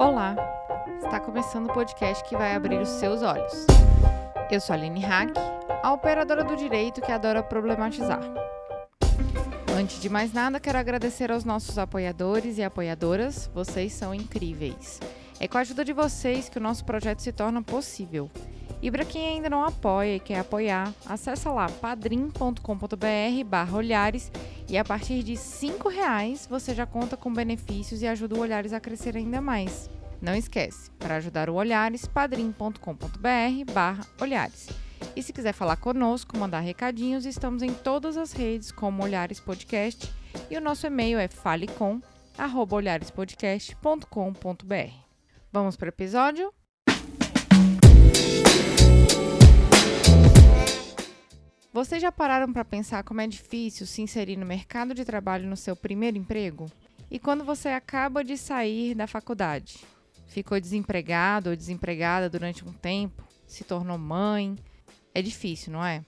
Olá! Está começando o podcast que vai abrir os seus olhos. Eu sou a Aline Hack, a operadora do direito que adora problematizar. Antes de mais nada, quero agradecer aos nossos apoiadores e apoiadoras, vocês são incríveis. É com a ajuda de vocês que o nosso projeto se torna possível. E para quem ainda não apoia e quer apoiar, acessa lá padrim.com.br barra olhares e a partir de R$ reais você já conta com benefícios e ajuda o Olhares a crescer ainda mais. Não esquece, para ajudar o Olhares, padrim.com.br barra olhares. E se quiser falar conosco, mandar recadinhos, estamos em todas as redes como Olhares Podcast e o nosso e-mail é falecom@olharespodcast.com.br. Vamos para o episódio? Vocês já pararam para pensar como é difícil se inserir no mercado de trabalho no seu primeiro emprego? E quando você acaba de sair da faculdade? Ficou desempregado ou desempregada durante um tempo? Se tornou mãe? É difícil, não é?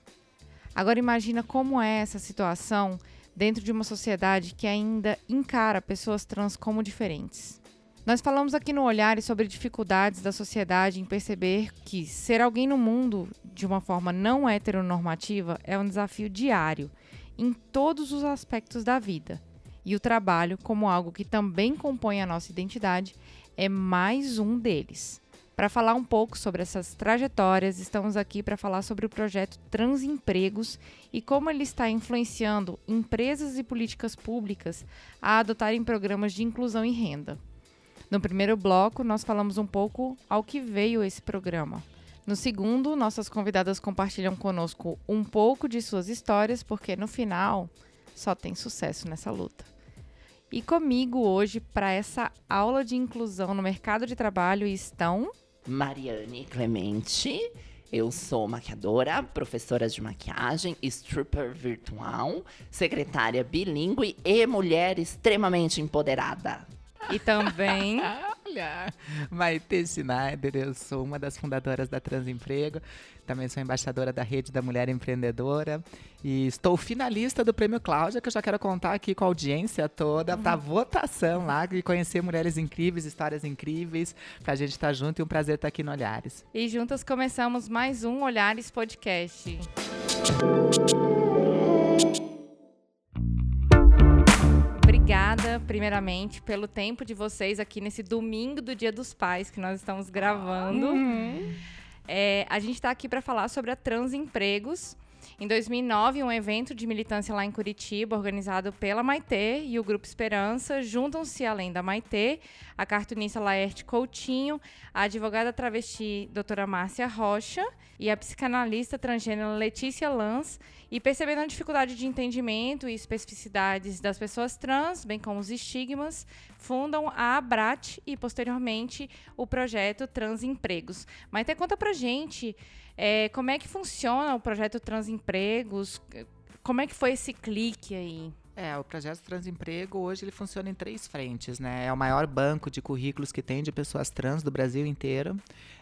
Agora imagina como é essa situação dentro de uma sociedade que ainda encara pessoas trans como diferentes. Nós falamos aqui no Olhar sobre dificuldades da sociedade em perceber que ser alguém no mundo de uma forma não heteronormativa é um desafio diário em todos os aspectos da vida. E o trabalho, como algo que também compõe a nossa identidade, é mais um deles. Para falar um pouco sobre essas trajetórias, estamos aqui para falar sobre o projeto Transempregos e como ele está influenciando empresas e políticas públicas a adotarem programas de inclusão e renda. No primeiro bloco, nós falamos um pouco ao que veio esse programa. No segundo, nossas convidadas compartilham conosco um pouco de suas histórias, porque no final só tem sucesso nessa luta. E comigo hoje, para essa aula de inclusão no mercado de trabalho, estão. Mariane Clemente. Eu sou maquiadora, professora de maquiagem, stripper virtual, secretária bilíngue e mulher extremamente empoderada. E também. Olha, Maite Schneider, eu sou uma das fundadoras da Transemprego, também sou embaixadora da Rede da Mulher Empreendedora e estou finalista do Prêmio Cláudia, que eu já quero contar aqui com a audiência toda, uhum. para votação lá e conhecer mulheres incríveis, histórias incríveis, para a gente estar tá junto e um prazer estar tá aqui no Olhares. E juntas começamos mais um Olhares Podcast. obrigada, primeiramente, pelo tempo de vocês aqui nesse domingo do Dia dos Pais que nós estamos gravando. Uhum. É, a gente está aqui para falar sobre a Transempregos. Em 2009, um evento de militância lá em Curitiba, organizado pela Maitê e o Grupo Esperança, juntam-se, além da Maitê, a cartunista Laerte Coutinho, a advogada travesti doutora Márcia Rocha e a psicanalista transgênero Letícia Lanz, e percebendo a dificuldade de entendimento e especificidades das pessoas trans, bem como os estigmas, fundam a Abrat e, posteriormente, o projeto Transempregos. Maitê, conta pra gente é, como é que funciona o projeto Transempregos, como é que foi esse clique aí? É, o projeto Transemprego hoje ele funciona em três frentes, né? É o maior banco de currículos que tem de pessoas trans do Brasil inteiro.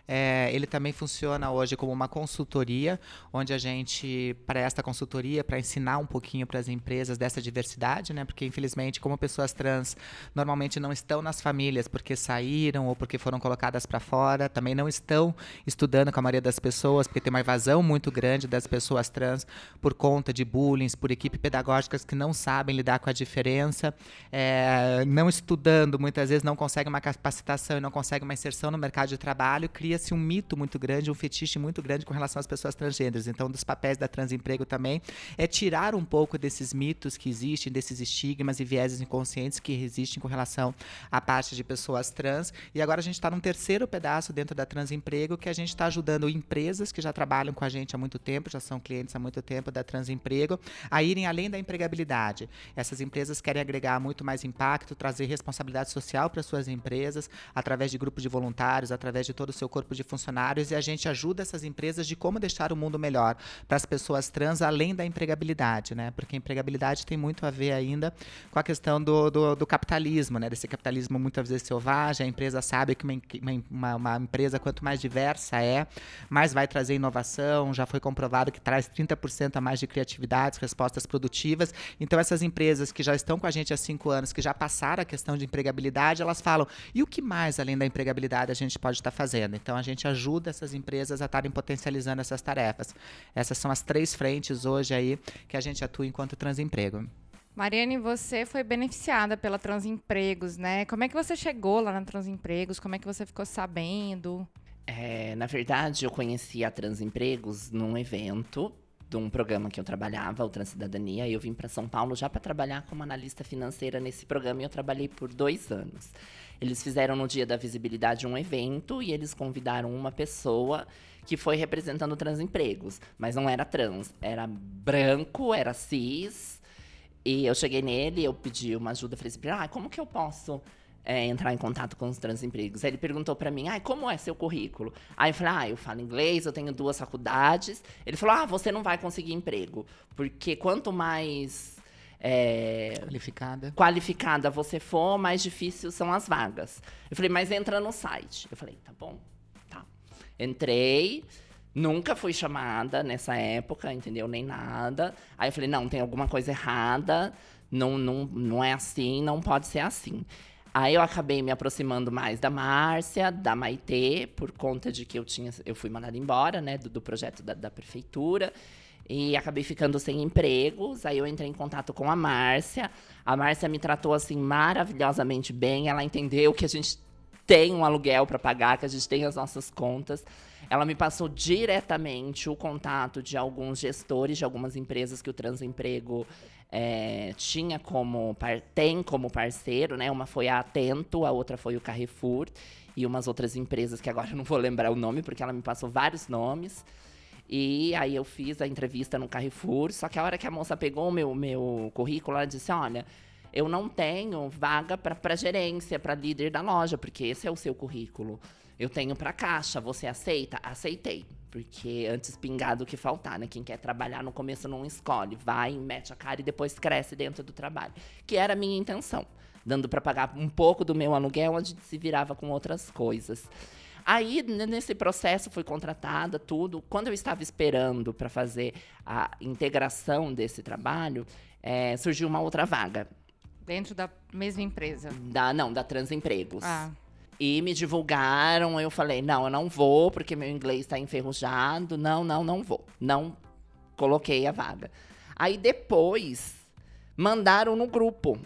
É, ele também funciona hoje como uma consultoria, onde a gente presta consultoria para ensinar um pouquinho para as empresas dessa diversidade, né? Porque, infelizmente, como pessoas trans normalmente não estão nas famílias porque saíram ou porque foram colocadas para fora, também não estão estudando com a maioria das pessoas, porque tem uma evasão muito grande das pessoas trans por conta de bullying, por equipe pedagógicas que não sabem lidar com a diferença, é, não estudando, muitas vezes não conseguem uma capacitação e não conseguem uma inserção no mercado de trabalho, cria cria-se um mito muito grande, um fetiche muito grande com relação às pessoas transgêneras. Então, um dos papéis da Transemprego também é tirar um pouco desses mitos que existem, desses estigmas e vieses inconscientes que existem com relação à parte de pessoas trans. E agora a gente está num terceiro pedaço dentro da Transemprego, que a gente está ajudando empresas que já trabalham com a gente há muito tempo, já são clientes há muito tempo da Transemprego, a irem além da empregabilidade. Essas empresas querem agregar muito mais impacto, trazer responsabilidade social para suas empresas, através de grupos de voluntários, através de todo o seu corpo de funcionários e a gente ajuda essas empresas de como deixar o mundo melhor para as pessoas trans, além da empregabilidade, né? Porque a empregabilidade tem muito a ver ainda com a questão do, do, do capitalismo, né? Desse capitalismo muitas vezes selvagem. A empresa sabe que uma, uma, uma empresa, quanto mais diversa é, mais vai trazer inovação. Já foi comprovado que traz 30% a mais de criatividade, respostas produtivas. Então, essas essas empresas que já estão com a gente há cinco anos, que já passaram a questão de empregabilidade, elas falam, e o que mais além da empregabilidade a gente pode estar fazendo? Então a gente ajuda essas empresas a estarem potencializando essas tarefas. Essas são as três frentes hoje aí que a gente atua enquanto transemprego. Mariane, você foi beneficiada pela Transempregos, né? Como é que você chegou lá na Transempregos? Como é que você ficou sabendo? É, na verdade, eu conheci a Transempregos num evento de um programa que eu trabalhava, o Transcidadania, e eu vim para São Paulo já para trabalhar como analista financeira nesse programa e eu trabalhei por dois anos. Eles fizeram no dia da visibilidade um evento e eles convidaram uma pessoa que foi representando transempregos, mas não era trans, era branco, era cis. E eu cheguei nele, eu pedi uma ajuda, falei assim, ah, como que eu posso é, entrar em contato com os transempregos. Ele perguntou para mim, ah, como é seu currículo? Aí eu falei, ah, eu falo inglês, eu tenho duas faculdades. Ele falou, ah, você não vai conseguir emprego, porque quanto mais é, qualificada. qualificada você for, mais difícil são as vagas. Eu falei, mas entra no site. Eu falei, tá bom, tá. Entrei, nunca fui chamada nessa época, entendeu? Nem nada. Aí eu falei, não, tem alguma coisa errada, não, não, não é assim, não pode ser assim. Aí eu acabei me aproximando mais da Márcia, da Maitê, por conta de que eu tinha, eu fui mandada embora, né, do, do projeto da, da, prefeitura. E acabei ficando sem empregos. Aí eu entrei em contato com a Márcia. A Márcia me tratou assim maravilhosamente bem. Ela entendeu que a gente tem um aluguel para pagar, que a gente tem as nossas contas. Ela me passou diretamente o contato de alguns gestores de algumas empresas que o Transemprego é, tinha como tem como parceiro, né? Uma foi a Atento, a outra foi o Carrefour e umas outras empresas que agora eu não vou lembrar o nome porque ela me passou vários nomes. E aí eu fiz a entrevista no Carrefour, só que a hora que a moça pegou o meu, meu currículo, ela disse: "Olha, eu não tenho vaga para gerência, para líder da loja, porque esse é o seu currículo. Eu tenho para caixa, você aceita?" Aceitei. Porque antes pingar do que faltar, né? Quem quer trabalhar no começo não escolhe, vai, mete a cara e depois cresce dentro do trabalho. Que era a minha intenção. Dando para pagar um pouco do meu aluguel, onde se virava com outras coisas. Aí, nesse processo, fui contratada, tudo. Quando eu estava esperando para fazer a integração desse trabalho, é, surgiu uma outra vaga. Dentro da mesma empresa? Da, não, da Transempregos. Ah. E me divulgaram, eu falei, não, eu não vou, porque meu inglês está enferrujado. Não, não, não vou. Não coloquei a vaga. Aí depois, mandaram no grupo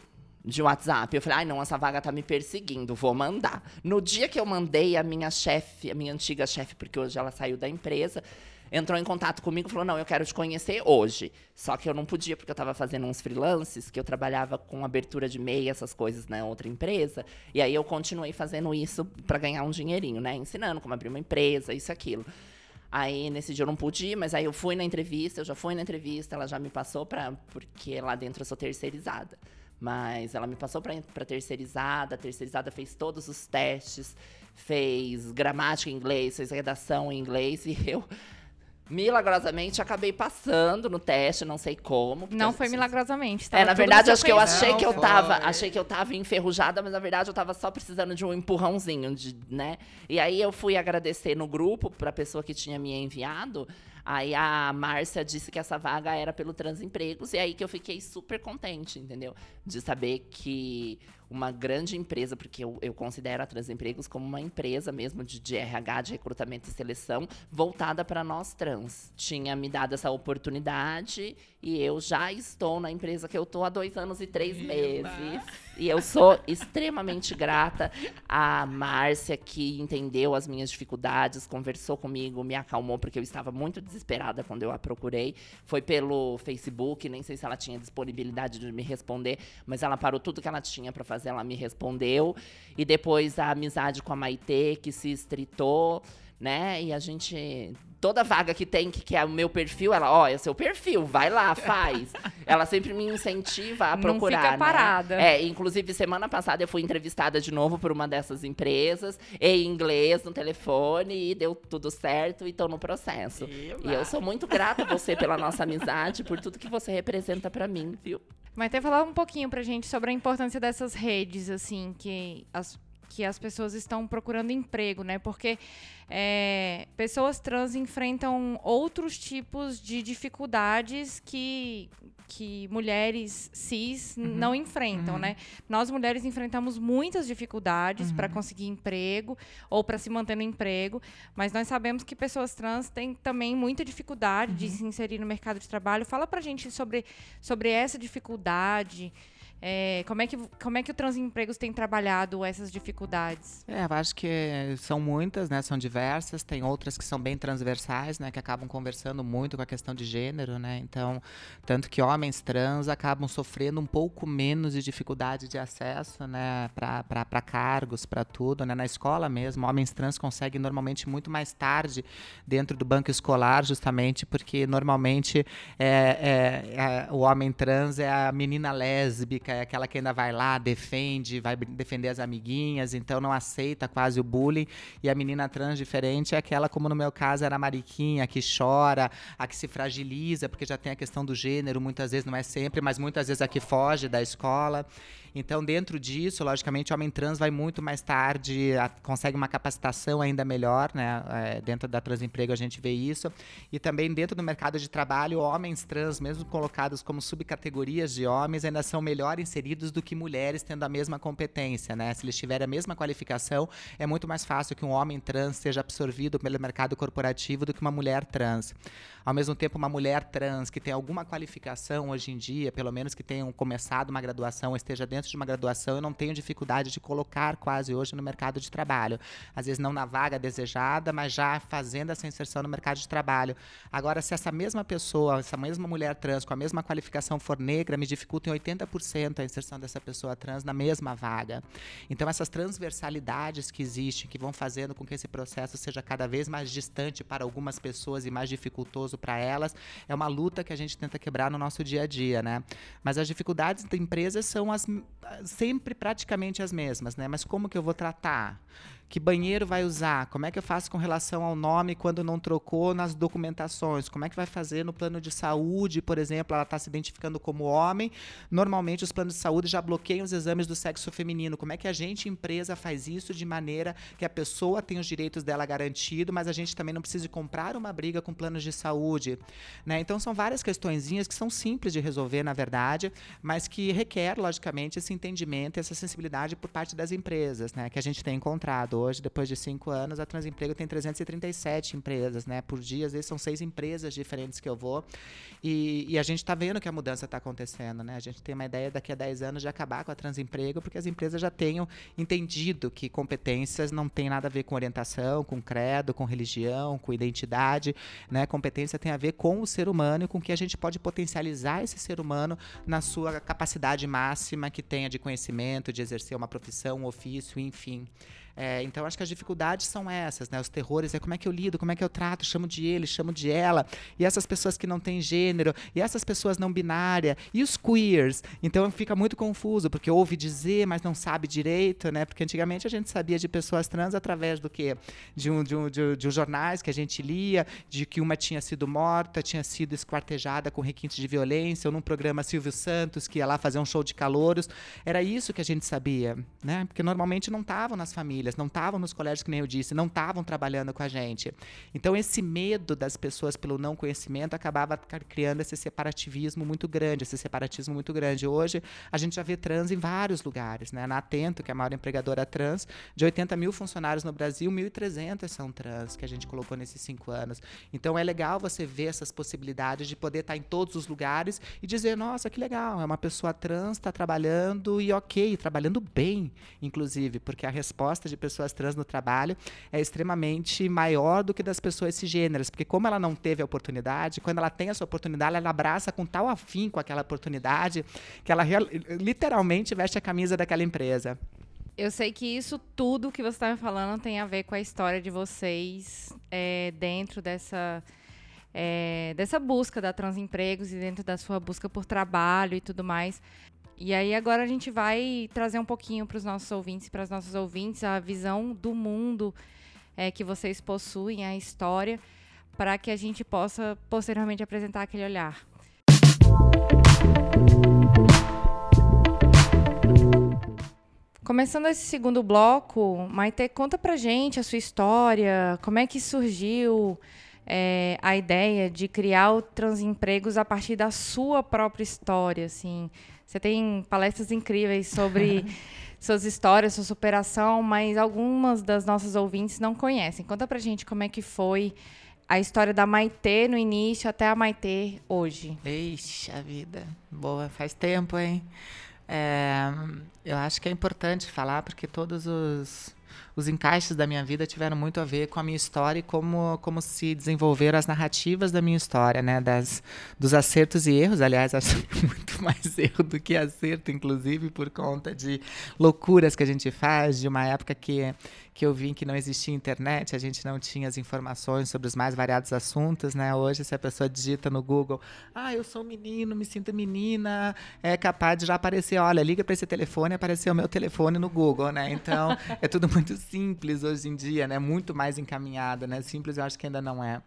de WhatsApp. Eu falei, ai não, essa vaga tá me perseguindo, vou mandar. No dia que eu mandei, a minha chefe, a minha antiga chefe, porque hoje ela saiu da empresa, entrou em contato comigo e falou: Não, eu quero te conhecer hoje. Só que eu não podia, porque eu estava fazendo uns freelances, que eu trabalhava com abertura de MEI, essas coisas na né, outra empresa. E aí eu continuei fazendo isso para ganhar um dinheirinho, né? Ensinando como abrir uma empresa, isso aquilo. Aí nesse dia eu não pude mas aí eu fui na entrevista, eu já fui na entrevista, ela já me passou para porque lá dentro eu sou terceirizada. Mas ela me passou para terceirizada, a terceirizada fez todos os testes, fez gramática em inglês, fez redação em inglês e eu Milagrosamente acabei passando no teste, não sei como. Não foi milagrosamente, tá? É, na verdade, acho que eu achei não, que eu foi. tava, achei que eu tava enferrujada, mas na verdade eu tava só precisando de um empurrãozinho, de, né? E aí eu fui agradecer no grupo pra pessoa que tinha me enviado. Aí a Márcia disse que essa vaga era pelo Transempregos, e aí que eu fiquei super contente, entendeu? De saber que uma grande empresa, porque eu, eu considero a Transempregos como uma empresa mesmo de, de RH, de recrutamento e seleção, voltada para nós trans. Tinha me dado essa oportunidade e eu já estou na empresa que eu estou há dois anos e três meses. E eu sou extremamente grata à Márcia, que entendeu as minhas dificuldades, conversou comigo, me acalmou, porque eu estava muito desesperada quando eu a procurei. Foi pelo Facebook, nem sei se ela tinha disponibilidade de me responder, mas ela parou tudo que ela tinha para fazer, ela me respondeu. E depois a amizade com a Maitê, que se estritou né? E a gente. Toda vaga que tem, que, que é o meu perfil, ela, ó, é o seu perfil, vai lá, faz. ela sempre me incentiva a procurar. Não fica né? parada. É, inclusive, semana passada eu fui entrevistada de novo por uma dessas empresas, em inglês, no telefone, e deu tudo certo e tô no processo. E eu sou muito grata a você pela nossa amizade, por tudo que você representa para mim, viu? Mas até falar um pouquinho pra gente sobre a importância dessas redes, assim, que as que as pessoas estão procurando emprego, né? Porque é, pessoas trans enfrentam outros tipos de dificuldades que que mulheres cis uhum. não enfrentam, uhum. né? Nós mulheres enfrentamos muitas dificuldades uhum. para conseguir emprego ou para se manter no emprego, mas nós sabemos que pessoas trans têm também muita dificuldade de uhum. se inserir no mercado de trabalho. Fala para gente sobre, sobre essa dificuldade. É, como, é que, como é que o Transempregos tem trabalhado essas dificuldades? É, eu acho que são muitas, né? São diversas. Tem outras que são bem transversais, né? Que acabam conversando muito com a questão de gênero, né? Então, tanto que homens trans acabam sofrendo um pouco menos de dificuldade de acesso, né? Para cargos, para tudo, né? Na escola mesmo, homens trans conseguem normalmente muito mais tarde dentro do banco escolar, justamente porque normalmente é, é, é o homem trans é a menina lésbica é aquela que ainda vai lá, defende, vai defender as amiguinhas, então não aceita quase o bullying. E a menina trans diferente é aquela, como no meu caso era a Mariquinha, que chora, a que se fragiliza, porque já tem a questão do gênero, muitas vezes, não é sempre, mas muitas vezes a que foge da escola. Então, dentro disso, logicamente, o homem trans vai muito mais tarde, a, consegue uma capacitação ainda melhor, né? É, dentro da Transemprego a gente vê isso. E também dentro do mercado de trabalho, homens trans, mesmo colocados como subcategorias de homens, ainda são melhor inseridos do que mulheres tendo a mesma competência, né? Se eles tiverem a mesma qualificação, é muito mais fácil que um homem trans seja absorvido pelo mercado corporativo do que uma mulher trans. Ao mesmo tempo, uma mulher trans que tem alguma qualificação hoje em dia, pelo menos que tenha começado uma graduação, esteja dentro de uma graduação, eu não tenho dificuldade de colocar quase hoje no mercado de trabalho. Às vezes não na vaga desejada, mas já fazendo essa inserção no mercado de trabalho. Agora, se essa mesma pessoa, essa mesma mulher trans com a mesma qualificação for negra, me dificulta em 80% a inserção dessa pessoa trans na mesma vaga. Então, essas transversalidades que existem, que vão fazendo com que esse processo seja cada vez mais distante para algumas pessoas e mais dificultoso para elas. É uma luta que a gente tenta quebrar no nosso dia a dia, né? Mas as dificuldades da empresa são as, sempre praticamente as mesmas, né? Mas como que eu vou tratar? Que banheiro vai usar? Como é que eu faço com relação ao nome quando não trocou nas documentações? Como é que vai fazer no plano de saúde, por exemplo? Ela está se identificando como homem. Normalmente, os planos de saúde já bloqueiam os exames do sexo feminino. Como é que a gente, empresa, faz isso de maneira que a pessoa tenha os direitos dela garantidos, mas a gente também não precise comprar uma briga com planos de saúde? Né? Então, são várias questõezinhas que são simples de resolver, na verdade, mas que requer, logicamente, esse entendimento, essa sensibilidade por parte das empresas, né? que a gente tem encontrado hoje, depois de cinco anos, a Transemprego tem 337 empresas, né? Por dia, às vezes são seis empresas diferentes que eu vou. E, e a gente está vendo que a mudança está acontecendo, né? A gente tem uma ideia daqui a 10 anos de acabar com a Transemprego, porque as empresas já tenham entendido que competências não tem nada a ver com orientação, com credo, com religião, com identidade, né? Competência tem a ver com o ser humano e com que a gente pode potencializar esse ser humano na sua capacidade máxima que tenha de conhecimento, de exercer uma profissão, um ofício, enfim. É, então, acho que as dificuldades são essas, né? Os terrores é como é que eu lido, como é que eu trato, chamo de ele, chamo de ela. E essas pessoas que não têm gênero, e essas pessoas não binárias, e os queers. Então, fica muito confuso, porque ouve dizer, mas não sabe direito, né? Porque antigamente a gente sabia de pessoas trans através do quê? De, um, de, um, de, de um jornais que a gente lia, de que uma tinha sido morta, tinha sido esquartejada com requintes de violência, ou num programa Silvio Santos, que ia lá fazer um show de calouros. Era isso que a gente sabia, né? Porque normalmente não estavam nas famílias famílias, não estavam nos colégios, que nem eu disse, não estavam trabalhando com a gente. Então, esse medo das pessoas pelo não conhecimento acabava criando esse separativismo muito grande, esse separatismo muito grande. Hoje, a gente já vê trans em vários lugares. Né? Na Atento, que é a maior empregadora trans, de 80 mil funcionários no Brasil, 1.300 são trans, que a gente colocou nesses cinco anos. Então, é legal você ver essas possibilidades de poder estar em todos os lugares e dizer, nossa, que legal, é uma pessoa trans, está trabalhando e ok, trabalhando bem, inclusive, porque a resposta de de pessoas trans no trabalho é extremamente maior do que das pessoas cisgêneras, porque como ela não teve a oportunidade, quando ela tem essa oportunidade, ela abraça com tal afim com aquela oportunidade que ela literalmente veste a camisa daquela empresa. Eu sei que isso tudo que você está me falando tem a ver com a história de vocês é, dentro dessa é, dessa busca da Transempregos e dentro da sua busca por trabalho e tudo mais. E aí agora a gente vai trazer um pouquinho para os nossos ouvintes, para as nossas ouvintes, a visão do mundo é, que vocês possuem, a história, para que a gente possa posteriormente apresentar aquele olhar. Começando esse segundo bloco, Maite, conta pra gente a sua história, como é que surgiu é, a ideia de criar o Transempregos a partir da sua própria história, assim. Você tem palestras incríveis sobre suas histórias, sua superação, mas algumas das nossas ouvintes não conhecem. Conta pra gente como é que foi a história da Maitê no início até a Maitê hoje. Eixa a vida. Boa, faz tempo, hein? É, eu acho que é importante falar porque todos os os encaixes da minha vida tiveram muito a ver com a minha história e como, como se desenvolveram as narrativas da minha história, né? Das, dos acertos e erros. Aliás, acho muito mais erro do que acerto, inclusive, por conta de loucuras que a gente faz, de uma época que que eu vi que não existia internet, a gente não tinha as informações sobre os mais variados assuntos, né? Hoje, se a pessoa digita no Google, ah, eu sou menino, me sinto menina, é capaz de já aparecer, olha, liga para esse telefone, apareceu o meu telefone no Google, né? Então, é tudo muito simples hoje em dia, né? Muito mais encaminhado, né? Simples eu acho que ainda não é,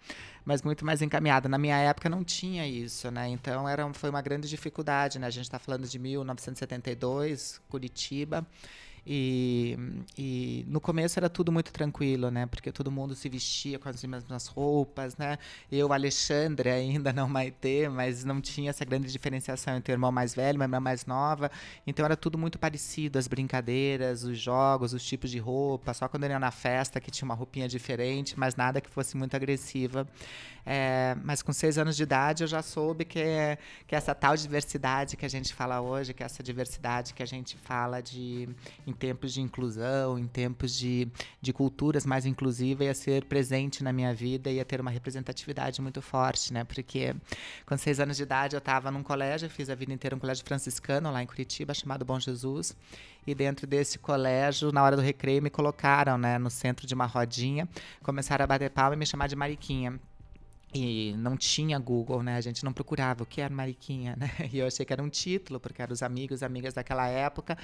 mas muito mais encaminhado. Na minha época não tinha isso, né? Então, era, foi uma grande dificuldade, né? A gente está falando de 1972, Curitiba, e, e, no começo era tudo muito tranquilo, né? Porque todo mundo se vestia com as mesmas roupas, né? Eu, Alexandre, ainda não Maitê, mas não tinha essa grande diferenciação entre o irmão mais velho e a irmã mais nova. Então era tudo muito parecido, as brincadeiras, os jogos, os tipos de roupa. Só quando eu ia na festa que tinha uma roupinha diferente, mas nada que fosse muito agressiva. É, mas com seis anos de idade eu já soube que, que essa tal diversidade que a gente fala hoje, que essa diversidade que a gente fala de em tempos de inclusão, em tempos de, de culturas mais inclusivas, ia ser presente na minha vida, ia ter uma representatividade muito forte, né? Porque com seis anos de idade eu estava num colégio, fiz a vida inteira um colégio franciscano lá em Curitiba, chamado Bom Jesus. E dentro desse colégio, na hora do recreio, me colocaram né, no centro de uma rodinha, começaram a bater palma e me chamar de Mariquinha. E não tinha Google, né? A gente não procurava o que era Mariquinha, né? E eu achei que era um título, porque eram os amigos e amigas daquela época.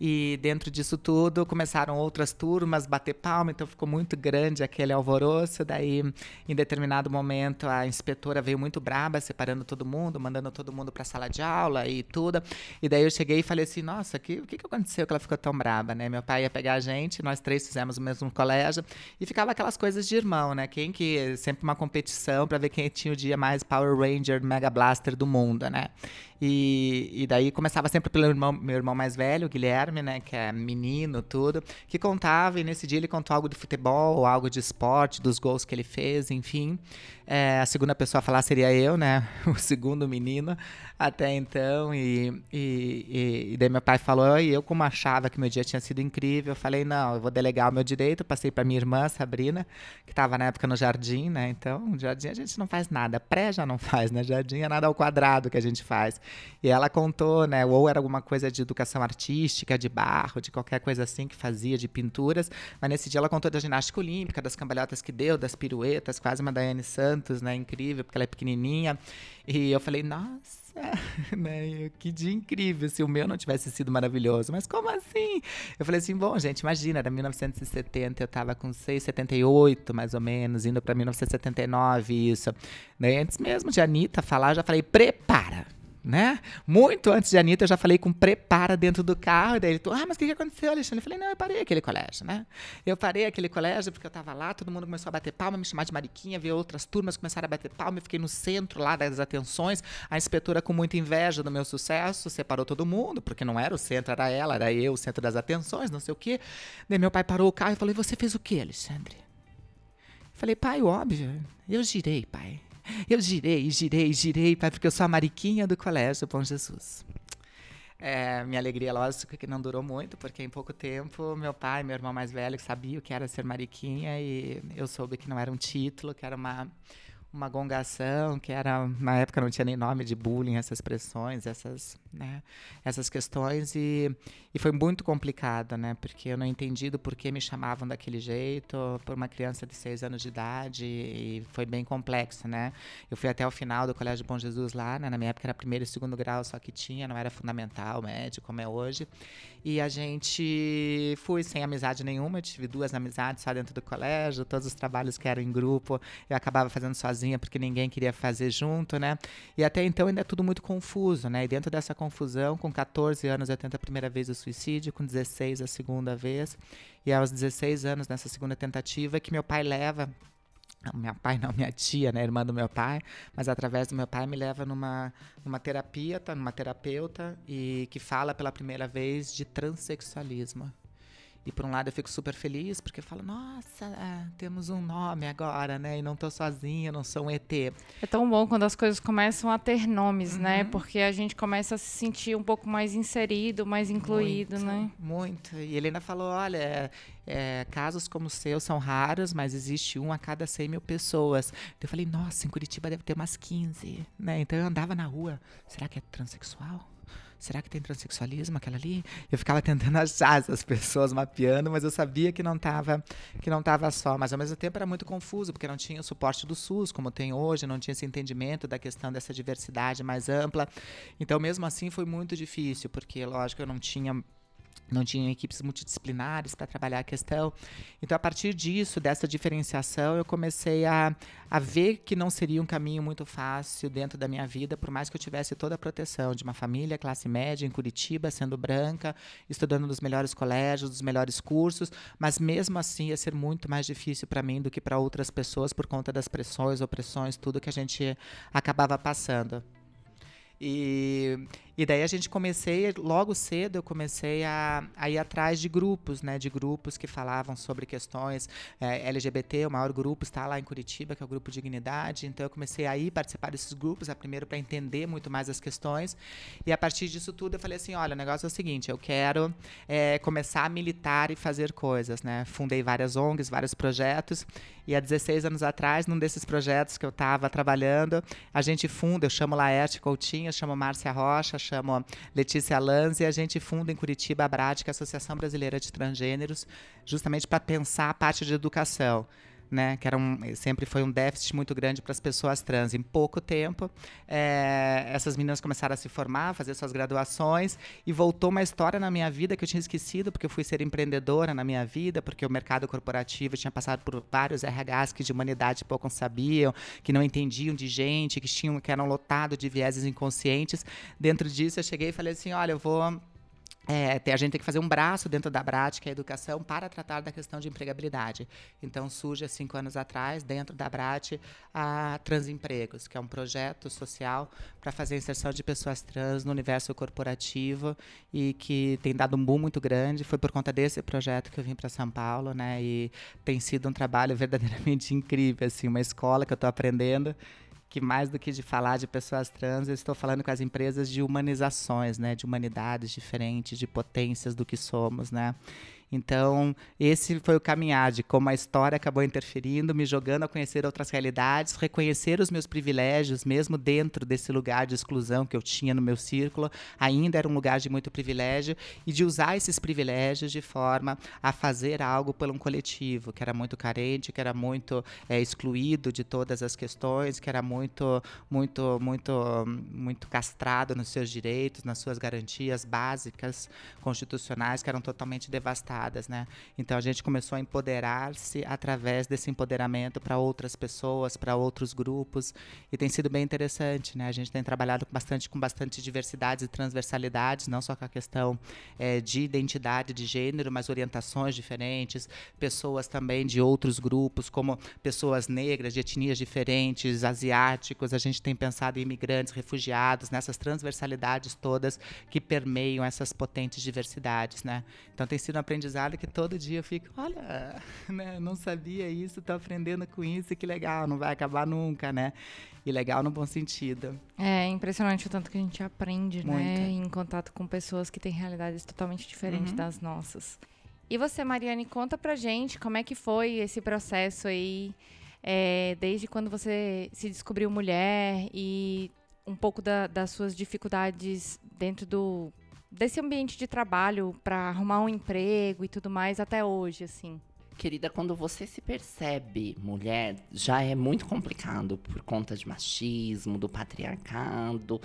E dentro disso tudo, começaram outras turmas, bater palma, então ficou muito grande aquele alvoroço. Daí, em determinado momento, a inspetora veio muito braba, separando todo mundo, mandando todo mundo para a sala de aula e tudo. E daí eu cheguei e falei assim: nossa, que, o que, que aconteceu que ela ficou tão braba, né? Meu pai ia pegar a gente, nós três fizemos o mesmo colégio, e ficava aquelas coisas de irmão, né? Quem que. Sempre uma competição para ver quem tinha o dia mais Power Ranger Mega Blaster do mundo, né? E, e daí começava sempre pelo irmão, meu irmão mais velho, Guilherme, né? Que é menino, tudo, que contava, e nesse dia ele contou algo de futebol, algo de esporte, dos gols que ele fez, enfim. É, a segunda pessoa a falar seria eu, né? O segundo menino até então. E, e, e, daí meu pai falou, e eu como achava que meu dia tinha sido incrível, eu falei, não, eu vou delegar o meu direito. Passei para minha irmã, Sabrina, que estava na época no jardim, né? Então, no jardim a gente não faz nada. Pré já não faz, né? Jardim é nada ao quadrado que a gente faz. E ela contou, né? Ou era alguma coisa de educação artística, de barro, de qualquer coisa assim que fazia, de pinturas. Mas nesse dia ela contou da ginástica olímpica, das cambalhotas que deu, das piruetas, quase uma Daiane Santos, né? Incrível, porque ela é pequenininha. E eu falei, nossa, né? Que dia incrível se o meu não tivesse sido maravilhoso. Mas como assim? Eu falei assim, bom, gente, imagina, era 1970, eu estava com 678, mais ou menos, indo para 1979, isso. Daí, antes mesmo de Anitta falar, eu já falei, prepara né? Muito antes de Anitta, eu já falei com prepara dentro do carro. E daí ele ah, mas o que, que aconteceu, Alexandre? Eu falei, não, eu parei aquele colégio, né? Eu parei aquele colégio porque eu estava lá, todo mundo começou a bater palma, me chamar de Mariquinha, ver outras turmas começaram a bater palma, eu fiquei no centro lá das atenções. A inspetora, com muita inveja do meu sucesso, separou todo mundo, porque não era o centro, era ela, era eu, o centro das atenções, não sei o quê. Daí meu pai parou o carro e falou, e você fez o quê, Alexandre? Eu falei, pai, óbvio, eu girei, pai. Eu girei, girei, girei, porque eu sou a mariquinha do colégio Bom Jesus. É, minha alegria, lógico, que não durou muito, porque em pouco tempo meu pai, meu irmão mais velho, sabia o que era ser mariquinha e eu soube que não era um título, que era uma uma gongação, que era, na época não tinha nem nome de bullying, essas pressões, essas, né, essas questões, e, e foi muito complicado, né, porque eu não entendi do porquê me chamavam daquele jeito, por uma criança de seis anos de idade, e foi bem complexo, né. Eu fui até o final do Colégio Bom Jesus lá, né, na minha época era primeiro e segundo grau só que tinha, não era fundamental, médio, como é hoje, e a gente fui sem amizade nenhuma, eu tive duas amizades só dentro do colégio, todos os trabalhos que eram em grupo, eu acabava fazendo sozinha, sozinha porque ninguém queria fazer junto, né? E até então ainda é tudo muito confuso, né? E dentro dessa confusão, com 14 anos eu tento a primeira vez o suicídio, com 16 a segunda vez, e aos 16 anos nessa segunda tentativa que meu pai leva meu pai não, minha tia, né, irmã do meu pai, mas através do meu pai me leva numa, numa terapia, tá, numa terapeuta e que fala pela primeira vez de transexualismo. E por um lado eu fico super feliz, porque eu falo, nossa, é, temos um nome agora, né? E não tô sozinha, não sou um ET. É tão bom quando as coisas começam a ter nomes, né? uhum. né? Porque a gente começa a se sentir um pouco mais inserido, mais incluído, muito, né? Muito. E ele ainda falou, olha, é, casos como o seu são raros, mas existe um a cada 100 mil pessoas. Eu falei, nossa, em Curitiba deve ter umas 15, né? Então eu andava na rua, será que é transexual? Será que tem transexualismo aquela ali? Eu ficava tentando achar essas pessoas mapeando, mas eu sabia que não estava que não tava só, mas ao mesmo tempo era muito confuso, porque não tinha o suporte do SUS, como tem hoje, não tinha esse entendimento da questão dessa diversidade mais ampla. Então, mesmo assim, foi muito difícil, porque, lógico, eu não tinha não tinham equipes multidisciplinares para trabalhar a questão. Então, a partir disso, dessa diferenciação, eu comecei a, a ver que não seria um caminho muito fácil dentro da minha vida, por mais que eu tivesse toda a proteção de uma família classe média em Curitiba, sendo branca, estudando nos melhores colégios, dos melhores cursos, mas mesmo assim ia ser muito mais difícil para mim do que para outras pessoas por conta das pressões, opressões, tudo que a gente acabava passando. E, e daí a gente comecei, logo cedo eu comecei a, a ir atrás de grupos, né? De grupos que falavam sobre questões é, LGBT, o maior grupo está lá em Curitiba, que é o Grupo Dignidade. Então eu comecei a ir participar desses grupos, a primeiro para entender muito mais as questões. E a partir disso tudo eu falei assim, olha, o negócio é o seguinte, eu quero é, começar a militar e fazer coisas, né? Fundei várias ONGs, vários projetos. E há 16 anos atrás, num desses projetos que eu estava trabalhando, a gente funda, eu chamo Laerte Coutinho, eu chamo Márcia Rocha, chamo Letícia Lanz, e a gente funda em Curitiba a BRAD, é a Associação Brasileira de Transgêneros, justamente para pensar a parte de educação né, que era um, sempre foi um déficit muito grande para as pessoas trans. Em pouco tempo, é, essas meninas começaram a se formar, fazer suas graduações, e voltou uma história na minha vida que eu tinha esquecido, porque eu fui ser empreendedora na minha vida, porque o mercado corporativo tinha passado por vários RHs que de humanidade pouco sabiam, que não entendiam de gente, que, tinham, que eram lotados de vieses inconscientes. Dentro disso, eu cheguei e falei assim: olha, eu vou é, a gente tem que fazer um braço dentro da BRAT, que é a educação, para tratar da questão de empregabilidade. Então, surge, há cinco anos atrás, dentro da BRAT, a Transempregos, que é um projeto social para fazer a inserção de pessoas trans no universo corporativo e que tem dado um boom muito grande. Foi por conta desse projeto que eu vim para São Paulo, né? E tem sido um trabalho verdadeiramente incrível, assim, uma escola que eu estou aprendendo que mais do que de falar de pessoas trans, eu estou falando com as empresas de humanizações, né, de humanidades diferentes, de potências do que somos, né? Então, esse foi o caminhar de como a história acabou interferindo, me jogando a conhecer outras realidades, reconhecer os meus privilégios, mesmo dentro desse lugar de exclusão que eu tinha no meu círculo, ainda era um lugar de muito privilégio, e de usar esses privilégios de forma a fazer algo por um coletivo, que era muito carente, que era muito é, excluído de todas as questões, que era muito, muito, muito, muito castrado nos seus direitos, nas suas garantias básicas constitucionais, que eram totalmente devastadas né? Então a gente começou a empoderar-se através desse empoderamento para outras pessoas, para outros grupos, e tem sido bem interessante, né? A gente tem trabalhado bastante com bastante diversidades e transversalidades, não só com a questão é, de identidade de gênero, mas orientações diferentes, pessoas também de outros grupos, como pessoas negras, de etnias diferentes, asiáticos. A gente tem pensado em imigrantes, refugiados, nessas transversalidades todas que permeiam essas potentes diversidades, né? Então tem sido um aprendizado aprendizado que todo dia eu fico, olha, né, não sabia isso, tô aprendendo com isso, que legal, não vai acabar nunca, né? E legal no bom sentido. É impressionante o tanto que a gente aprende, né, Muito. né? Em contato com pessoas que têm realidades totalmente diferentes uhum. das nossas. E você, Mariane, conta pra gente como é que foi esse processo aí, é, desde quando você se descobriu mulher e um pouco da, das suas dificuldades dentro do desse ambiente de trabalho para arrumar um emprego e tudo mais até hoje, assim? Querida, quando você se percebe mulher, já é muito complicado por conta de machismo, do patriarcado,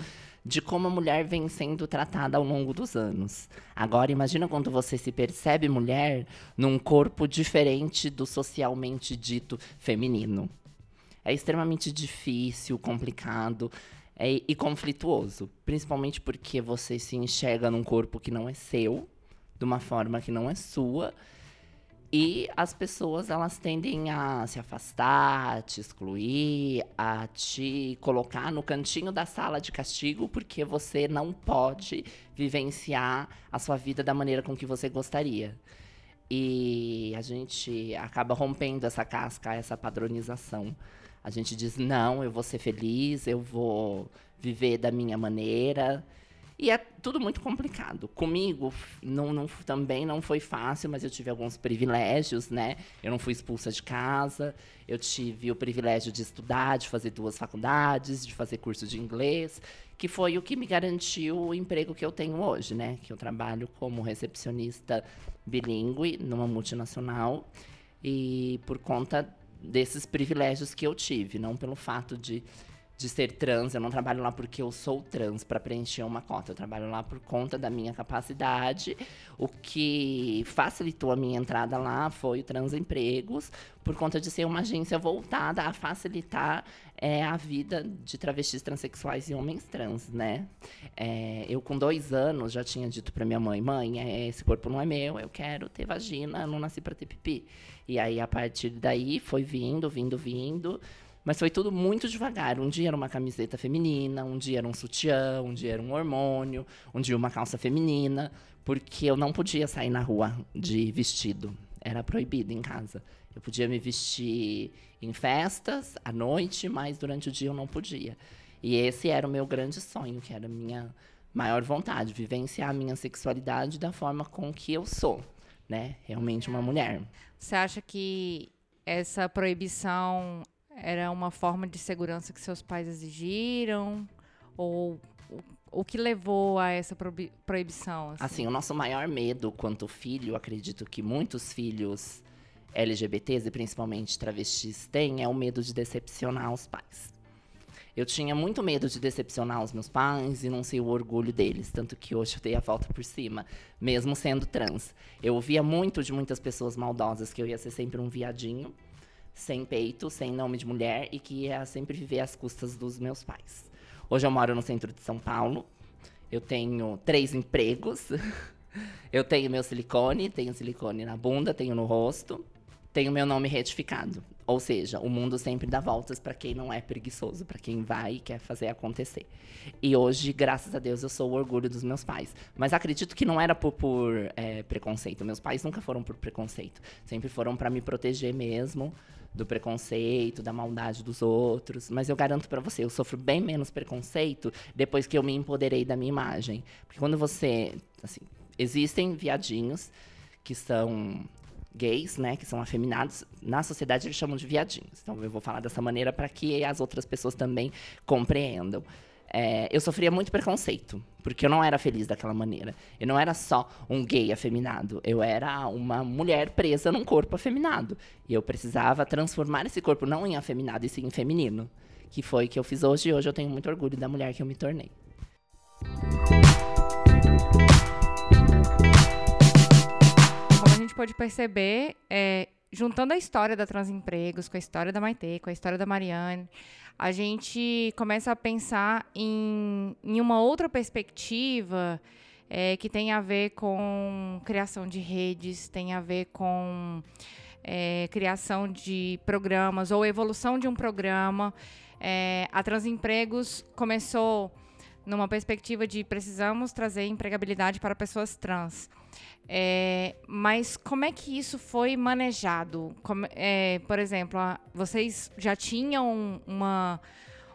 de como a mulher vem sendo tratada ao longo dos anos. Agora, imagina quando você se percebe mulher num corpo diferente do socialmente dito feminino. É extremamente difícil, complicado é, e conflituoso. Principalmente porque você se enxerga num corpo que não é seu, de uma forma que não é sua. E as pessoas elas tendem a se afastar, a te excluir, a te colocar no cantinho da sala de castigo porque você não pode vivenciar a sua vida da maneira com que você gostaria. E a gente acaba rompendo essa casca, essa padronização. A gente diz: não, eu vou ser feliz, eu vou viver da minha maneira. E é tudo muito complicado. Comigo não, não, também não foi fácil, mas eu tive alguns privilégios, né? Eu não fui expulsa de casa, eu tive o privilégio de estudar, de fazer duas faculdades, de fazer curso de inglês, que foi o que me garantiu o emprego que eu tenho hoje, né? Que eu trabalho como recepcionista bilíngue numa multinacional e por conta desses privilégios que eu tive, não pelo fato de de ser trans. Eu não trabalho lá porque eu sou trans para preencher uma cota. Eu trabalho lá por conta da minha capacidade. O que facilitou a minha entrada lá foi o Trans Empregos, por conta de ser uma agência voltada a facilitar é, a vida de travestis transexuais e homens trans, né? É, eu, com dois anos, já tinha dito para minha mãe: mãe, é, esse corpo não é meu, eu quero ter vagina, não nasci para ter pipi. E aí, a partir daí, foi vindo, vindo, vindo. Mas foi tudo muito devagar. Um dia era uma camiseta feminina, um dia era um sutiã, um dia era um hormônio, um dia uma calça feminina, porque eu não podia sair na rua de vestido. Era proibido em casa. Eu podia me vestir em festas, à noite, mas durante o dia eu não podia. E esse era o meu grande sonho, que era a minha maior vontade, vivenciar a minha sexualidade da forma com que eu sou, né? Realmente uma mulher. Você acha que essa proibição era uma forma de segurança que seus pais exigiram? Ou o que levou a essa proibição? Assim? assim, o nosso maior medo quanto filho, acredito que muitos filhos LGBTs e principalmente travestis têm, é o medo de decepcionar os pais. Eu tinha muito medo de decepcionar os meus pais e não ser o orgulho deles, tanto que hoje eu dei a volta por cima, mesmo sendo trans. Eu ouvia muito de muitas pessoas maldosas que eu ia ser sempre um viadinho sem peito, sem nome de mulher e que ia sempre viver às custas dos meus pais. Hoje eu moro no centro de São Paulo. Eu tenho três empregos. eu tenho meu silicone, tenho silicone na bunda, tenho no rosto, tenho meu nome retificado. Ou seja, o mundo sempre dá voltas para quem não é preguiçoso, para quem vai e quer fazer acontecer. E hoje, graças a Deus, eu sou o orgulho dos meus pais. Mas acredito que não era por, por é, preconceito. Meus pais nunca foram por preconceito. Sempre foram para me proteger mesmo do preconceito, da maldade dos outros. Mas eu garanto para você, eu sofro bem menos preconceito depois que eu me empoderei da minha imagem. Porque quando você. Assim, existem viadinhos que são gays, né, que são afeminados, na sociedade eles chamam de viadinhos. Então eu vou falar dessa maneira para que as outras pessoas também compreendam. É, eu sofria muito preconceito, porque eu não era feliz daquela maneira. Eu não era só um gay afeminado, eu era uma mulher presa num corpo afeminado. E eu precisava transformar esse corpo não em afeminado, e sim em feminino. Que foi o que eu fiz hoje, e hoje eu tenho muito orgulho da mulher que eu me tornei. Gente pode perceber, é, juntando a história da Transempregos com a história da Maitê, com a história da Mariane, a gente começa a pensar em, em uma outra perspectiva é, que tem a ver com criação de redes, tem a ver com é, criação de programas ou evolução de um programa. É, a Transempregos começou numa perspectiva de precisamos trazer empregabilidade para pessoas trans. É, mas como é que isso foi manejado? Como, é, por exemplo, vocês já tinham uma,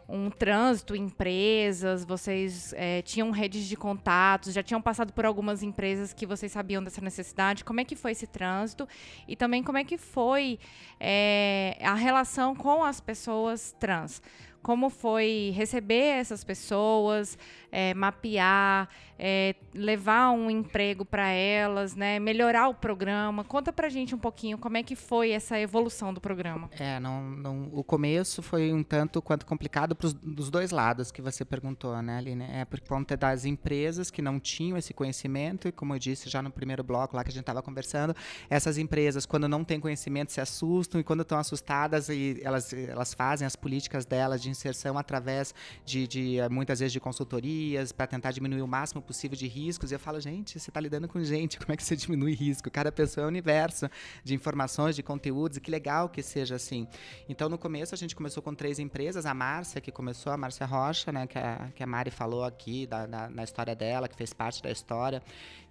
um trânsito em empresas, vocês é, tinham redes de contatos, já tinham passado por algumas empresas que vocês sabiam dessa necessidade. Como é que foi esse trânsito? E também como é que foi é, a relação com as pessoas trans? Como foi receber essas pessoas, é, mapear, é, levar um emprego para elas, né, melhorar o programa. Conta para gente um pouquinho como é que foi essa evolução do programa. É, não, não, o começo foi um tanto quanto complicado pros, dos dois lados que você perguntou, né, Aline? É por conta das empresas que não tinham esse conhecimento e, como eu disse já no primeiro bloco lá que a gente estava conversando, essas empresas, quando não têm conhecimento, se assustam e quando estão assustadas, e elas, elas fazem as políticas delas de inserção através de, de muitas vezes de para tentar diminuir o máximo possível de riscos. E eu falo, gente, você está lidando com gente, como é que você diminui risco? Cada pessoa é um universo de informações, de conteúdos, e que legal que seja assim. Então, no começo, a gente começou com três empresas. A Márcia, que começou, a Márcia Rocha, né, que a, que a Mari falou aqui da, da, na história dela, que fez parte da história,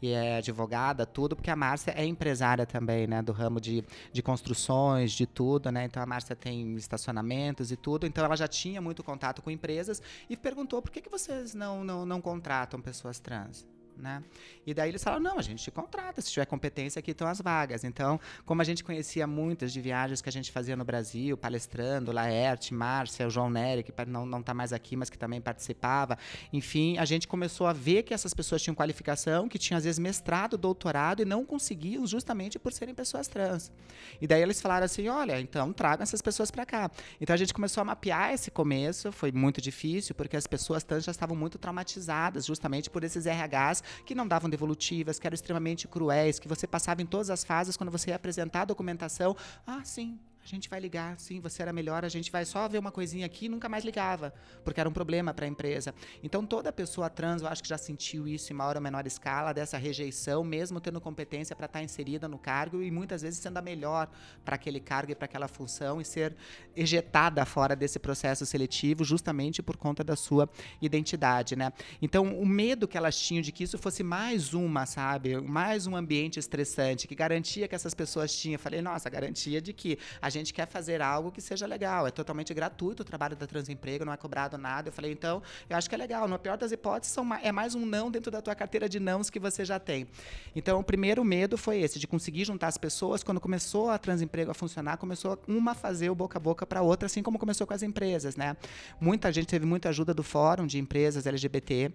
e é advogada, tudo, porque a Márcia é empresária também, né, do ramo de, de construções, de tudo, né? Então, a Márcia tem estacionamentos e tudo. Então, ela já tinha muito contato com empresas e perguntou por que, que vocês não, não, não contratam pessoas trans? Né? E daí eles falaram, não, a gente contrata, se tiver competência aqui estão as vagas. Então, como a gente conhecia muitas de viagens que a gente fazia no Brasil, palestrando, Laerte, Márcia, o João Nery, que não, não tá mais aqui, mas que também participava, enfim, a gente começou a ver que essas pessoas tinham qualificação, que tinham às vezes mestrado, doutorado e não conseguiam justamente por serem pessoas trans. E daí eles falaram assim, olha, então tragam essas pessoas para cá. Então a gente começou a mapear esse começo, foi muito difícil, porque as pessoas trans já estavam muito traumatizadas, justamente por esses RHs que não davam devolutivas, que eram extremamente cruéis, que você passava em todas as fases quando você ia apresentar a documentação. Ah, sim, a gente vai ligar, sim, você era melhor, a gente vai só ver uma coisinha aqui e nunca mais ligava, porque era um problema para a empresa. Então, toda pessoa trans, eu acho que já sentiu isso em maior ou menor escala, dessa rejeição, mesmo tendo competência para estar tá inserida no cargo e muitas vezes sendo a melhor para aquele cargo e para aquela função e ser ejetada fora desse processo seletivo, justamente por conta da sua identidade, né? Então, o medo que elas tinham de que isso fosse mais uma, sabe, mais um ambiente estressante, que garantia que essas pessoas tinham, eu falei, nossa, garantia de que a gente quer fazer algo que seja legal. É totalmente gratuito o trabalho da Transemprego, não é cobrado nada. Eu falei, então, eu acho que é legal. No pior das hipóteses, é mais um não dentro da tua carteira de nãos que você já tem. Então, o primeiro medo foi esse, de conseguir juntar as pessoas. Quando começou a Transemprego a funcionar, começou uma a fazer o boca a boca para outra, assim como começou com as empresas, né? Muita gente teve muita ajuda do Fórum de Empresas LGBT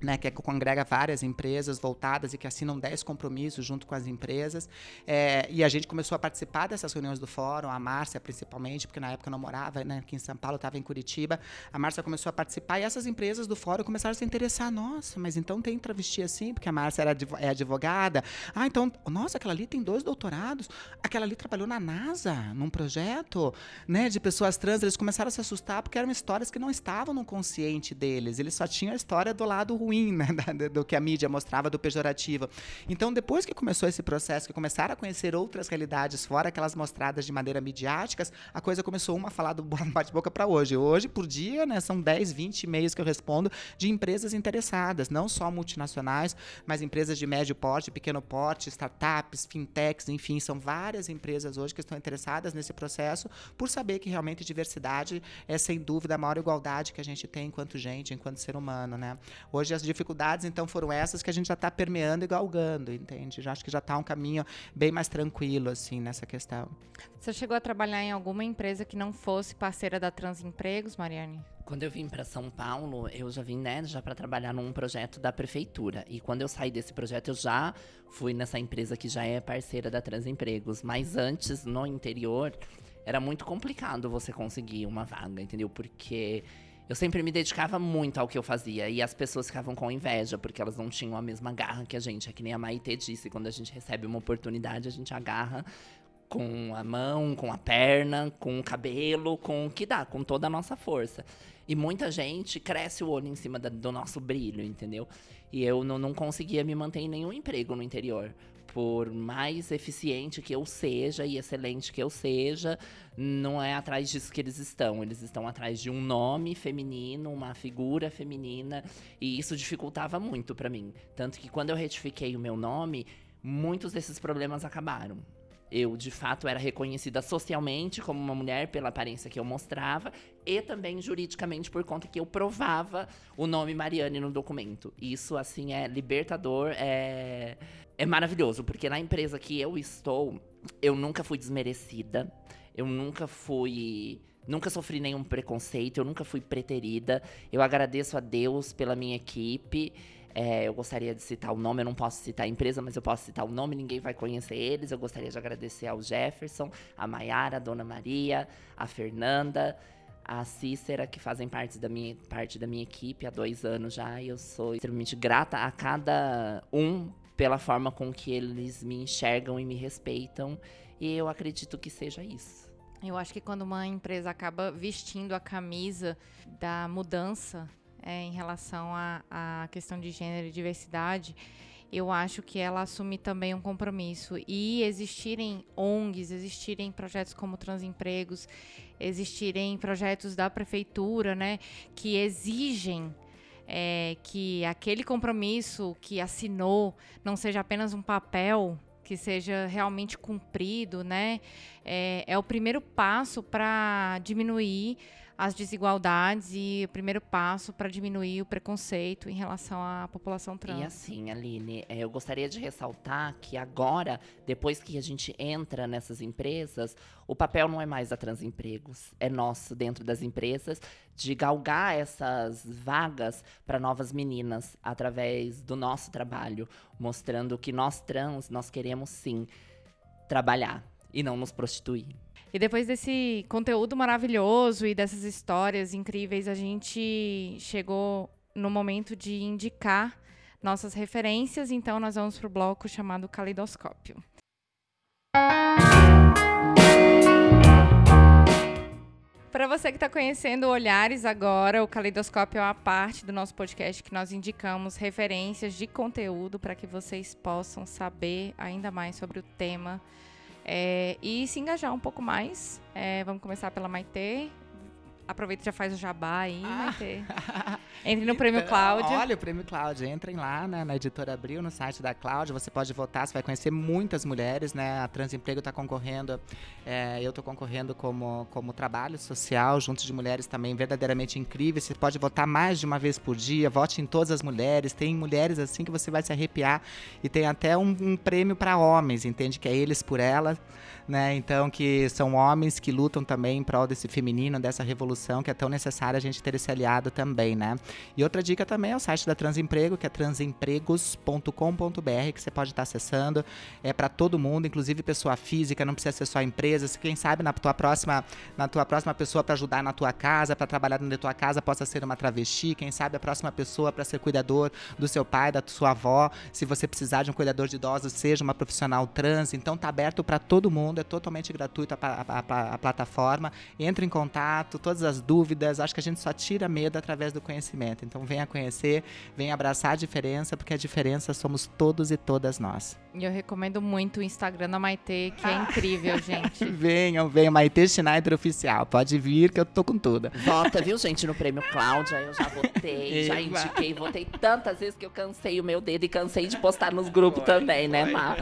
né, que é, congrega várias empresas voltadas e que assinam 10 compromissos junto com as empresas. É, e a gente começou a participar dessas reuniões do fórum, a Márcia principalmente, porque na época eu não morava né, aqui em São Paulo, estava em Curitiba. A Márcia começou a participar e essas empresas do fórum começaram a se interessar. Nossa, mas então tem travesti assim, porque a Márcia era, é advogada. Ah, então, nossa, aquela ali tem dois doutorados. Aquela ali trabalhou na NASA, num projeto né, de pessoas trans. Eles começaram a se assustar porque eram histórias que não estavam no consciente deles. Eles só tinham a história do lado ruim, né, do que a mídia mostrava, do pejorativo. Então, depois que começou esse processo, que começaram a conhecer outras realidades fora aquelas mostradas de maneira midiáticas, a coisa começou uma a falar do bate-boca para hoje. Hoje, por dia, né, são 10, 20 e-mails que eu respondo de empresas interessadas, não só multinacionais, mas empresas de médio porte, pequeno porte, startups, fintechs, enfim, são várias empresas hoje que estão interessadas nesse processo por saber que realmente diversidade é, sem dúvida, a maior igualdade que a gente tem enquanto gente, enquanto ser humano, né? Hoje as dificuldades, então, foram essas que a gente já está permeando e galgando, entende? Já acho que já está um caminho bem mais tranquilo, assim, nessa questão. Você chegou a trabalhar em alguma empresa que não fosse parceira da Transempregos, Mariane? Quando eu vim para São Paulo, eu já vim, né, já para trabalhar num projeto da prefeitura. E quando eu saí desse projeto, eu já fui nessa empresa que já é parceira da Transempregos. Mas antes, no interior, era muito complicado você conseguir uma vaga, entendeu? Porque eu sempre me dedicava muito ao que eu fazia. E as pessoas ficavam com inveja, porque elas não tinham a mesma garra que a gente. É que nem a Maite disse: quando a gente recebe uma oportunidade, a gente agarra com a mão, com a perna, com o cabelo, com o que dá, com toda a nossa força. E muita gente cresce o olho em cima da, do nosso brilho, entendeu? E eu não, não conseguia me manter em nenhum emprego no interior por mais eficiente que eu seja e excelente que eu seja, não é atrás disso que eles estão. Eles estão atrás de um nome feminino, uma figura feminina, e isso dificultava muito para mim. Tanto que quando eu retifiquei o meu nome, muitos desses problemas acabaram. Eu, de fato, era reconhecida socialmente como uma mulher pela aparência que eu mostrava e também juridicamente por conta que eu provava o nome Mariane no documento. Isso, assim, é libertador, é, é maravilhoso, porque na empresa que eu estou, eu nunca fui desmerecida, eu nunca fui. Nunca sofri nenhum preconceito, eu nunca fui preterida. Eu agradeço a Deus pela minha equipe. É, eu gostaria de citar o nome, eu não posso citar a empresa, mas eu posso citar o nome, ninguém vai conhecer eles. Eu gostaria de agradecer ao Jefferson, a Maiara, a Dona Maria, a Fernanda, a Cícera, que fazem parte da minha, parte da minha equipe há dois anos já. E eu sou extremamente grata a cada um pela forma com que eles me enxergam e me respeitam. E eu acredito que seja isso. Eu acho que quando uma empresa acaba vestindo a camisa da mudança é, em relação à questão de gênero e diversidade, eu acho que ela assume também um compromisso. E existirem ONGs, existirem projetos como Transempregos, existirem projetos da prefeitura, né, que exigem é, que aquele compromisso que assinou não seja apenas um papel, que seja realmente cumprido, né? É, é o primeiro passo para diminuir as desigualdades e o primeiro passo para diminuir o preconceito em relação à população trans. E assim, Aline, é, eu gostaria de ressaltar que agora, depois que a gente entra nessas empresas, o papel não é mais da Transempregos, é nosso dentro das empresas de galgar essas vagas para novas meninas através do nosso trabalho, mostrando que nós trans, nós queremos sim trabalhar e não nos prostituir. E depois desse conteúdo maravilhoso e dessas histórias incríveis, a gente chegou no momento de indicar nossas referências, então nós vamos para o bloco chamado Calidoscópio. Para você que está conhecendo Olhares agora, o Caleidoscópio é uma parte do nosso podcast que nós indicamos referências de conteúdo para que vocês possam saber ainda mais sobre o tema é, e se engajar um pouco mais. É, vamos começar pela Maitê. Aproveita e já faz o jabá aí, ah. Entre no Prêmio então, Cláudia. Olha o Prêmio Cláudia. Entrem lá né, na Editora Abril, no site da Cláudia. Você pode votar, você vai conhecer muitas mulheres, né? A Transemprego está concorrendo, é, eu estou concorrendo como, como trabalho social, junto de mulheres também verdadeiramente incríveis. Você pode votar mais de uma vez por dia, vote em todas as mulheres. Tem mulheres assim que você vai se arrepiar. E tem até um, um prêmio para homens, entende? Que é eles por elas né? Então, que são homens que lutam também em prol desse feminino, dessa revolução que é tão necessária a gente ter esse aliado também, né? E outra dica também é o site da Transemprego, que é transempregos.com.br, que você pode estar acessando. É para todo mundo, inclusive pessoa física, não precisa ser só empresa. Quem sabe na tua próxima, na tua próxima pessoa para ajudar na tua casa, para trabalhar da tua casa, possa ser uma travesti. Quem sabe a próxima pessoa para ser cuidador do seu pai, da sua avó. Se você precisar de um cuidador de idosos, seja uma profissional trans. Então tá aberto para todo mundo, é totalmente gratuito a, a, a, a, plataforma. Entre em contato, todas as dúvidas. Acho que a gente só tira medo através do conhecimento. Então venha conhecer, venha abraçar a diferença, porque a diferença somos todos e todas nós. E eu recomendo muito o Instagram da Maitê, que é incrível, gente. venham, venham, Maitê Schneider Oficial. Pode vir que eu tô com tudo. Vota, viu, gente, no prêmio Cláudia. Eu já votei, já indiquei, votei tantas vezes que eu cansei o meu dedo e cansei de postar nos grupos foi, também, né, foi, né, Mar?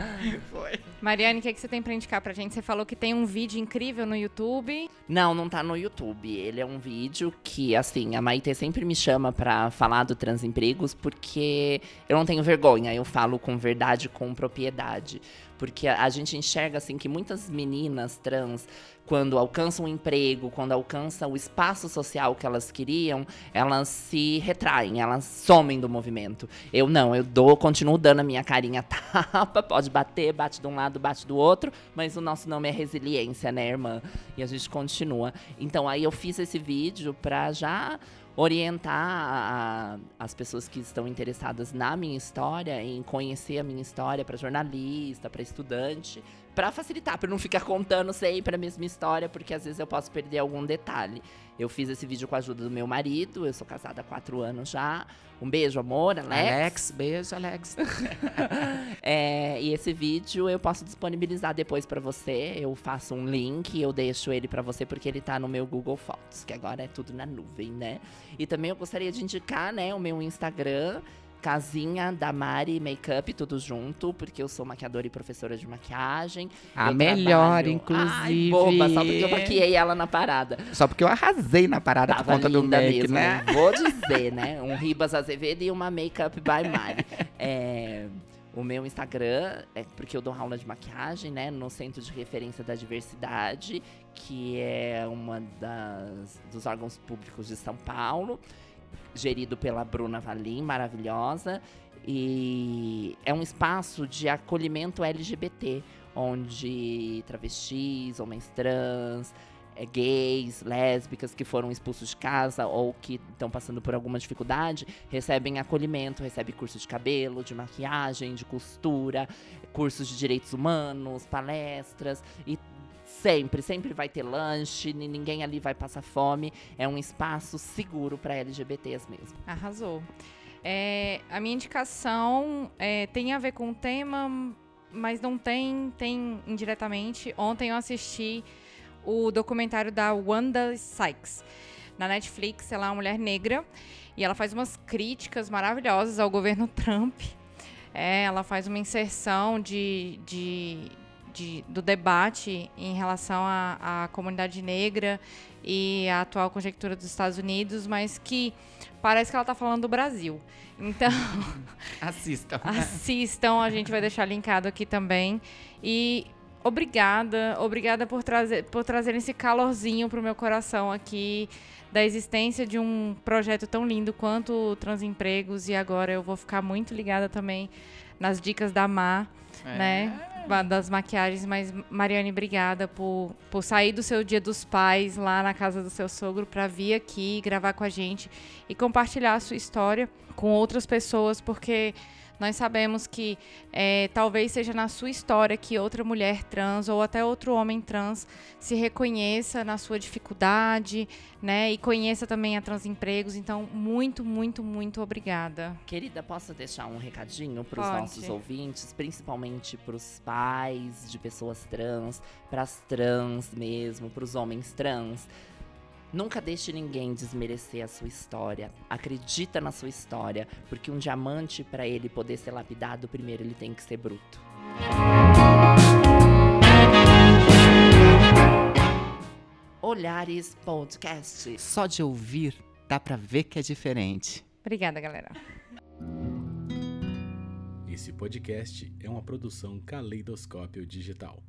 Foi. Mariane, o que, é que você tem pra indicar pra gente? Você falou que tem um vídeo incrível no YouTube. Não, não tá no YouTube. Ele é um vídeo que, assim, a Maite sempre me chama pra falar do Transempregos, porque eu não tenho vergonha. Eu falo com verdade, com propriedade. Porque a, gente enxerga, assim, que muitas meninas trans quando alcançam um emprego, quando alcançam o espaço social que elas queriam, elas se retraem, elas somem do movimento. Eu não, eu dou, continuo dando a minha carinha tapa, pode bater, bate de um lado, bate do outro, mas o nosso nome é resiliência, né, irmã? E a gente continua. Então aí eu fiz esse vídeo pra já orientar a, a, as pessoas que estão interessadas na minha história, em conhecer a minha história para jornalista, para estudante, para facilitar, para não ficar contando sempre a mesma história, porque às vezes eu posso perder algum detalhe. Eu fiz esse vídeo com a ajuda do meu marido, eu sou casada há quatro anos já. Um beijo, amor, Alex. Alex, beijo, Alex. é, e esse vídeo eu posso disponibilizar depois para você. Eu faço um link, eu deixo ele para você porque ele tá no meu Google Fotos, que agora é tudo na nuvem, né? E também eu gostaria de indicar, né, o meu Instagram, Casinha da Mari Makeup, tudo junto, porque eu sou maquiadora e professora de maquiagem. A melhor, trabalho... inclusive. Ai, boba, só porque eu maquiei ela na parada. Só porque eu arrasei na parada Tava por conta do make, mesmo, né? Vou dizer, né? Um Ribas Azevedo e uma Makeup by Mari. é... O meu Instagram é porque eu dou aula de maquiagem, né? No Centro de Referência da Diversidade, que é uma das dos órgãos públicos de São Paulo gerido pela Bruna Valim, maravilhosa. E é um espaço de acolhimento LGBT, onde travestis, homens trans, é, gays, lésbicas que foram expulsos de casa ou que estão passando por alguma dificuldade, recebem acolhimento, recebem cursos de cabelo, de maquiagem, de costura, cursos de direitos humanos, palestras e Sempre, sempre vai ter lanche, ninguém ali vai passar fome. É um espaço seguro para LGBTs mesmo. Arrasou. É, a minha indicação é, tem a ver com o tema, mas não tem, tem indiretamente. Ontem eu assisti o documentário da Wanda Sykes. Na Netflix, ela é uma mulher negra e ela faz umas críticas maravilhosas ao governo Trump. É, ela faz uma inserção de, de, de, do debate em relação à, à comunidade negra e à atual conjectura dos Estados Unidos, mas que parece que ela está falando do Brasil. Então, assistam. assistam, a gente vai deixar linkado aqui também. E obrigada, obrigada por trazer, por trazer esse calorzinho pro meu coração aqui da existência de um projeto tão lindo quanto o Transempregos e agora eu vou ficar muito ligada também nas dicas da Mar, é. né? Das maquiagens, mas Mariane, obrigada por, por sair do seu dia dos pais lá na casa do seu sogro para vir aqui gravar com a gente e compartilhar a sua história com outras pessoas, porque nós sabemos que é, talvez seja na sua história que outra mulher trans ou até outro homem trans se reconheça na sua dificuldade, né? E conheça também a Transempregos. Então, muito, muito, muito obrigada. Querida, posso deixar um recadinho para os nossos ouvintes, principalmente para os pais de pessoas trans, para as trans mesmo, para os homens trans. Nunca deixe ninguém desmerecer a sua história. Acredita na sua história, porque um diamante para ele poder ser lapidado, primeiro ele tem que ser bruto. Olhares Podcast. Só de ouvir dá para ver que é diferente. Obrigada, galera. Esse podcast é uma produção Caleidoscópio Digital.